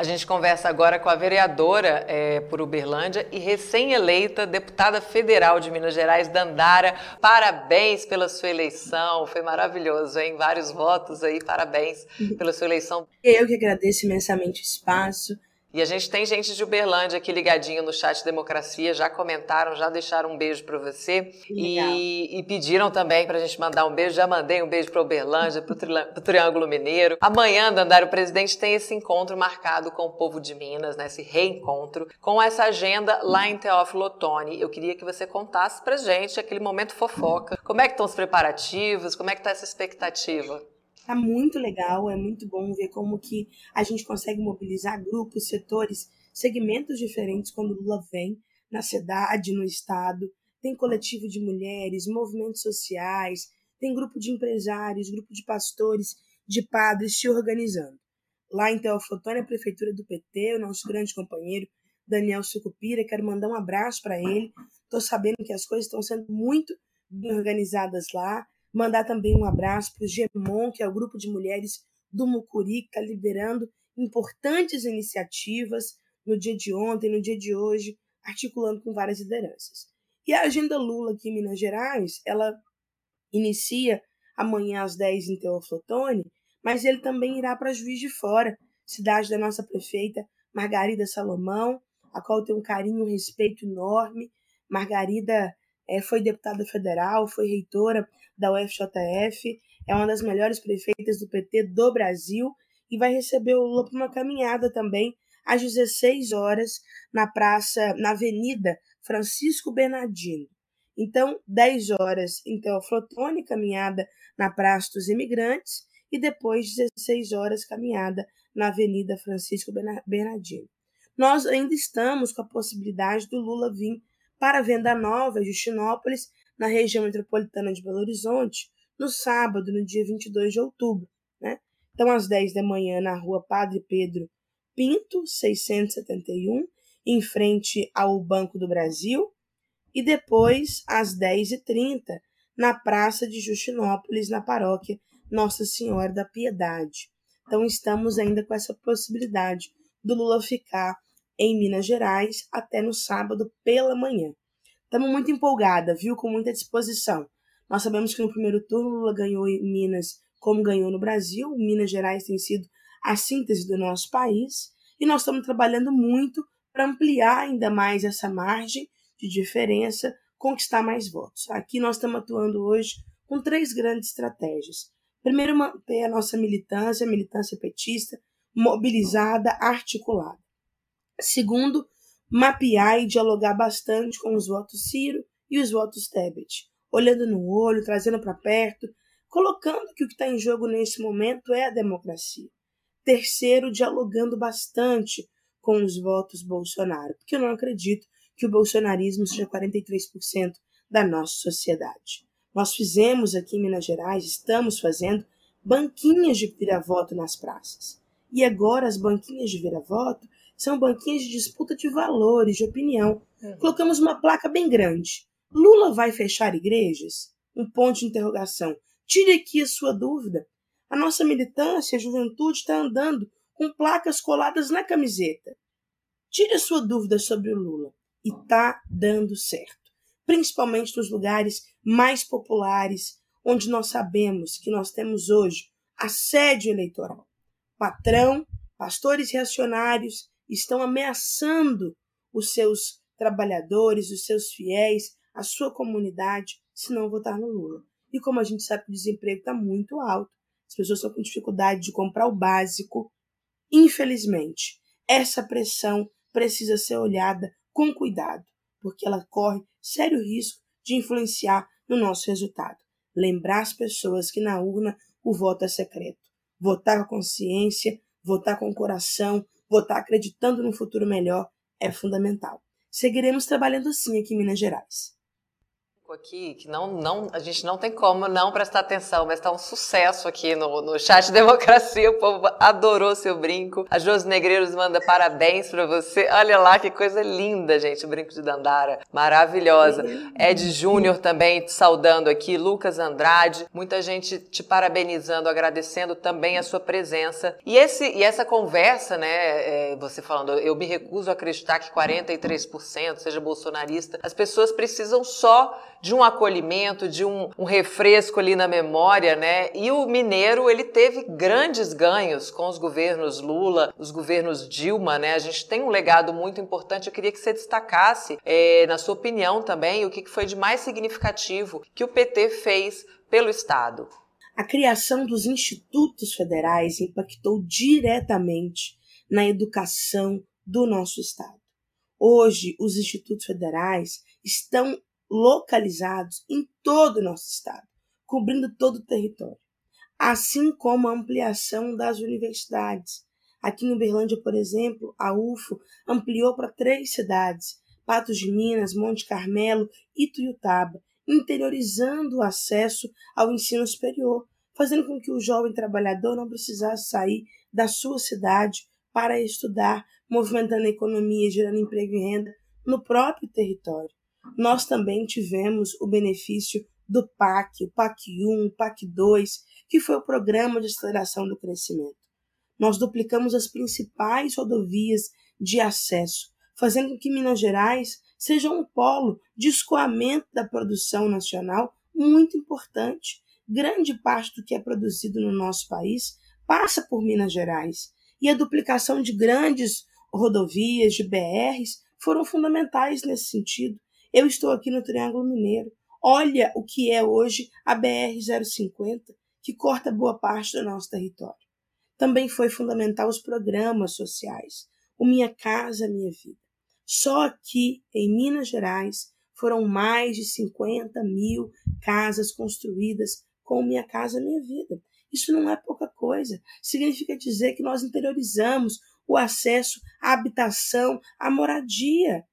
A gente conversa agora com a vereadora é, por Uberlândia e recém-eleita deputada federal de Minas Gerais, Dandara. Parabéns pela sua eleição, foi maravilhoso, hein? Vários votos aí, parabéns pela sua eleição. Eu que agradeço imensamente o espaço. E a gente tem gente de Uberlândia aqui ligadinho no chat Democracia, já comentaram, já deixaram um beijo para você. E, e, pediram também para a gente mandar um beijo. Já mandei um beijo para Uberlândia, para o Triângulo Mineiro. Amanhã, Dandara, o presidente tem esse encontro marcado com o povo de Minas, né, esse reencontro, com essa agenda lá em Teófilo Otoni. Eu queria que você contasse para gente aquele momento fofoca. Como é que estão os preparativos? Como é que está essa expectativa? Tá muito legal, é muito bom ver como que a gente consegue mobilizar grupos, setores, segmentos diferentes quando Lula vem na cidade, no estado. Tem coletivo de mulheres, movimentos sociais, tem grupo de empresários, grupo de pastores, de padres se organizando. Lá em Teoflotone, a prefeitura do PT, o nosso grande companheiro Daniel Sucupira, quero mandar um abraço para ele. Estou sabendo que as coisas estão sendo muito bem organizadas lá. Mandar também um abraço para o GEMON, que é o grupo de mulheres do Mucuri, que está liderando importantes iniciativas no dia de ontem, no dia de hoje, articulando com várias lideranças. E a agenda Lula aqui em Minas Gerais, ela inicia amanhã às 10 em Teoflotone, mas ele também irá para Juiz de Fora, cidade da nossa prefeita Margarida Salomão, a qual tenho um carinho e um respeito enorme. Margarida é, foi deputada federal, foi reitora da UFJF, é uma das melhores prefeitas do PT do Brasil e vai receber o Lula para uma caminhada também às 16 horas na praça, na Avenida Francisco Bernardino. Então, 10 horas em Teoflotone, caminhada na Praça dos Imigrantes, e depois 16 horas caminhada na Avenida Francisco Bernardino. Nós ainda estamos com a possibilidade do Lula vir para Venda Nova, Justinópolis, na região metropolitana de Belo Horizonte, no sábado, no dia 22 de outubro. Né? Então, às 10 da manhã, na rua Padre Pedro Pinto, 671, em frente ao Banco do Brasil, e depois, às 10h30, na Praça de Justinópolis, na paróquia Nossa Senhora da Piedade. Então, estamos ainda com essa possibilidade do Lula ficar em Minas Gerais até no sábado pela manhã. Estamos muito empolgada, viu? Com muita disposição. Nós sabemos que no primeiro turno Lula ganhou em Minas como ganhou no Brasil. Minas Gerais tem sido a síntese do nosso país e nós estamos trabalhando muito para ampliar ainda mais essa margem de diferença, conquistar mais votos. Aqui nós estamos atuando hoje com três grandes estratégias. Primeiro, manter a nossa militância, a militância petista, mobilizada, articulada. Segundo, mapear e dialogar bastante com os votos Ciro e os votos Tebet, olhando no olho, trazendo para perto, colocando que o que está em jogo nesse momento é a democracia. Terceiro, dialogando bastante com os votos Bolsonaro, porque eu não acredito que o bolsonarismo seja 43% da nossa sociedade. Nós fizemos aqui em Minas Gerais, estamos fazendo banquinhas de vira-voto nas praças. E agora as banquinhas de vira-voto são banquinhas de disputa de valores, de opinião. Uhum. Colocamos uma placa bem grande. Lula vai fechar igrejas? Um ponto de interrogação. Tire aqui a sua dúvida. A nossa militância, a juventude está andando com placas coladas na camiseta. Tire a sua dúvida sobre o Lula. E está dando certo. Principalmente nos lugares mais populares, onde nós sabemos que nós temos hoje assédio eleitoral. Patrão, pastores reacionários, estão ameaçando os seus trabalhadores, os seus fiéis, a sua comunidade, se não votar no Lula. E como a gente sabe que o desemprego está muito alto, as pessoas estão com dificuldade de comprar o básico. Infelizmente, essa pressão precisa ser olhada com cuidado, porque ela corre sério risco de influenciar no nosso resultado. Lembrar as pessoas que na urna o voto é secreto. Votar com consciência, votar com o coração, votar acreditando no futuro melhor é fundamental. Seguiremos trabalhando assim aqui em Minas Gerais. Aqui que não, não, a gente não tem como não prestar atenção, mas está um sucesso aqui no, no chat Democracia. O povo adorou seu brinco. A Josi Negreiros manda parabéns para você. Olha lá que coisa linda, gente, o brinco de Dandara. Maravilhosa. Ed Júnior também te saudando aqui. Lucas Andrade. Muita gente te parabenizando, agradecendo também a sua presença. E, esse, e essa conversa, né, é, você falando, eu me recuso a acreditar que 43% seja bolsonarista. As pessoas precisam só de um acolhimento, de um, um, refresco ali na memória, né? E o mineiro, ele teve grandes ganhos com os governos Lula, os governos Dilma, né? A gente tem um legado muito importante. Eu queria que você destacasse, é, na sua opinião também, o que foi de mais significativo que o PT fez pelo Estado. A criação dos institutos federais impactou diretamente na educação do nosso Estado. Hoje, os institutos federais estão localizados em todo o nosso estado, cobrindo todo o território, assim como a ampliação das universidades. Aqui em Uberlândia, por exemplo, a UFO ampliou para três cidades, Patos de Minas, Monte Carmelo e Tuiutaba, interiorizando o acesso ao ensino superior, fazendo com que o jovem trabalhador não precisasse sair da sua cidade para estudar, movimentando a economia e gerando emprego e renda no próprio território nós também tivemos o benefício do PAC, o PAC 1, o PAC 2, que foi o Programa de Aceleração do Crescimento. Nós duplicamos as principais rodovias de acesso, fazendo com que Minas Gerais seja um polo de escoamento da produção nacional muito importante. Grande parte do que é produzido no nosso país passa por Minas Gerais. E a duplicação de grandes rodovias, de BRs, foram fundamentais nesse sentido. Eu estou aqui no Triângulo Mineiro. Olha o que é hoje a BR-050, que corta boa parte do nosso território. Também foi fundamental os programas sociais, o Minha Casa Minha Vida. Só aqui, em Minas Gerais, foram mais de 50 mil casas construídas com Minha Casa Minha Vida. Isso não é pouca coisa. Significa dizer que nós interiorizamos o acesso à habitação, à moradia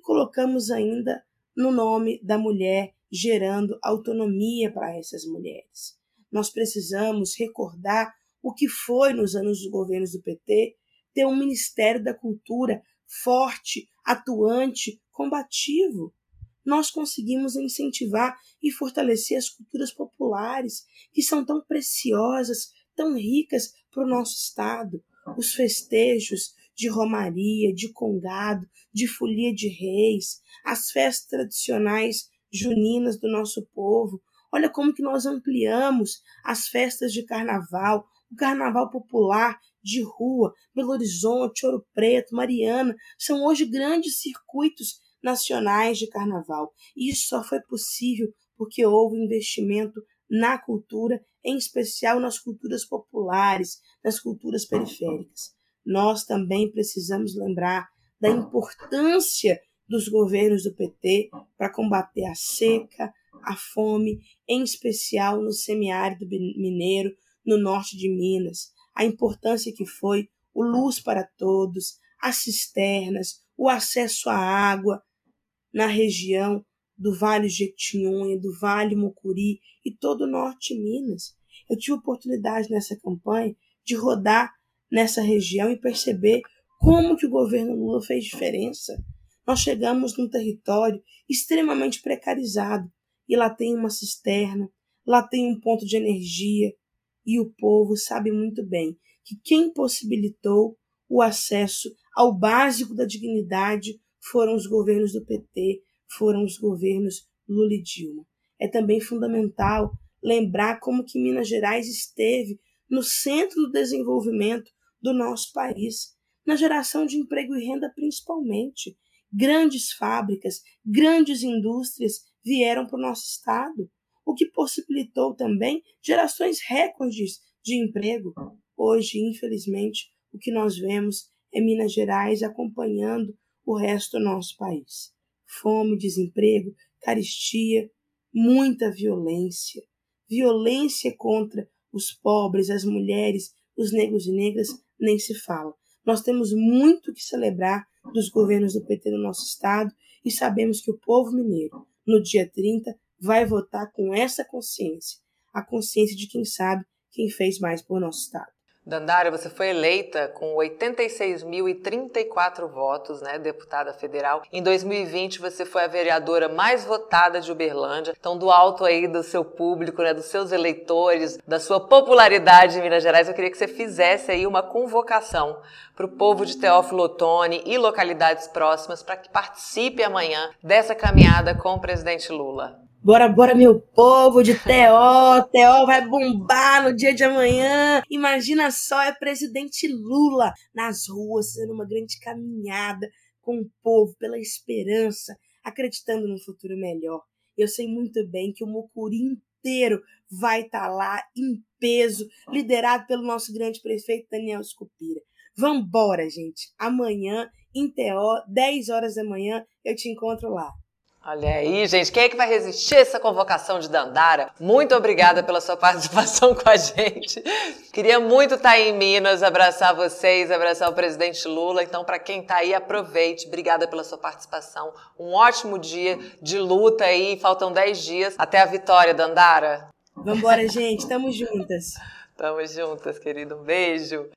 colocamos ainda no nome da mulher, gerando autonomia para essas mulheres. Nós precisamos recordar o que foi nos anos dos governos do PT ter um Ministério da Cultura forte, atuante, combativo. Nós conseguimos incentivar e fortalecer as culturas populares, que são tão preciosas, tão ricas para o nosso Estado. Os festejos, de romaria, de congado, de folia de reis, as festas tradicionais juninas do nosso povo. Olha como que nós ampliamos as festas de carnaval, o carnaval popular de rua, Belo Horizonte, Ouro Preto, Mariana, são hoje grandes circuitos nacionais de carnaval. E isso só foi possível porque houve investimento na cultura, em especial nas culturas populares, nas culturas periféricas nós também precisamos lembrar da importância dos governos do PT para combater a seca, a fome, em especial no semiárido mineiro, no norte de Minas. A importância que foi o Luz para Todos, as cisternas, o acesso à água na região do Vale Jequitinhonha, do Vale Mucuri e todo o norte de Minas. Eu tive oportunidade nessa campanha de rodar nessa região e perceber como que o governo Lula fez diferença. Nós chegamos num território extremamente precarizado e lá tem uma cisterna, lá tem um ponto de energia e o povo sabe muito bem que quem possibilitou o acesso ao básico da dignidade foram os governos do PT, foram os governos Lula e Dilma. É também fundamental lembrar como que Minas Gerais esteve no centro do desenvolvimento do nosso país, na geração de emprego e renda principalmente. Grandes fábricas, grandes indústrias vieram para o nosso estado, o que possibilitou também gerações recordes de emprego. Hoje, infelizmente, o que nós vemos é Minas Gerais acompanhando o resto do nosso país. Fome, desemprego, caristia, muita violência. Violência contra os pobres, as mulheres, os negros e negras, nem se fala. Nós temos muito que celebrar dos governos do PT no nosso estado e sabemos que o povo mineiro no dia 30 vai votar com essa consciência, a consciência de quem sabe quem fez mais por nosso Estado. Dandara, você foi eleita com 86.034 votos, né, deputada federal. Em 2020, você foi a vereadora mais votada de Uberlândia. Então, do alto aí do seu público, né, dos seus eleitores, da sua popularidade em Minas Gerais, eu queria que você fizesse aí uma convocação para o povo de Teófilo Otoni e localidades próximas para que participe amanhã dessa caminhada com o presidente Lula. Bora, bora, meu povo de Teó. Teó vai bombar no dia de amanhã. Imagina só, é presidente Lula nas ruas, fazendo uma grande caminhada com o povo pela esperança, acreditando no futuro melhor. Eu sei muito bem que o Mucuri inteiro vai estar tá lá em peso, liderado pelo nosso grande prefeito Daniel Scupira. Vambora, gente. Amanhã, em Teó, 10 horas da manhã, eu te encontro lá. Olha aí, gente, quem é que vai resistir a essa convocação de Dandara? Muito obrigada pela sua participação com a gente. Queria muito estar aí em Minas, abraçar vocês, abraçar o presidente Lula. Então, para quem está aí, aproveite. Obrigada pela sua participação. Um ótimo dia de luta aí. Faltam 10 dias até a vitória, Dandara. Vambora, gente. Tamo juntas. Tamo juntas, querido. Um beijo.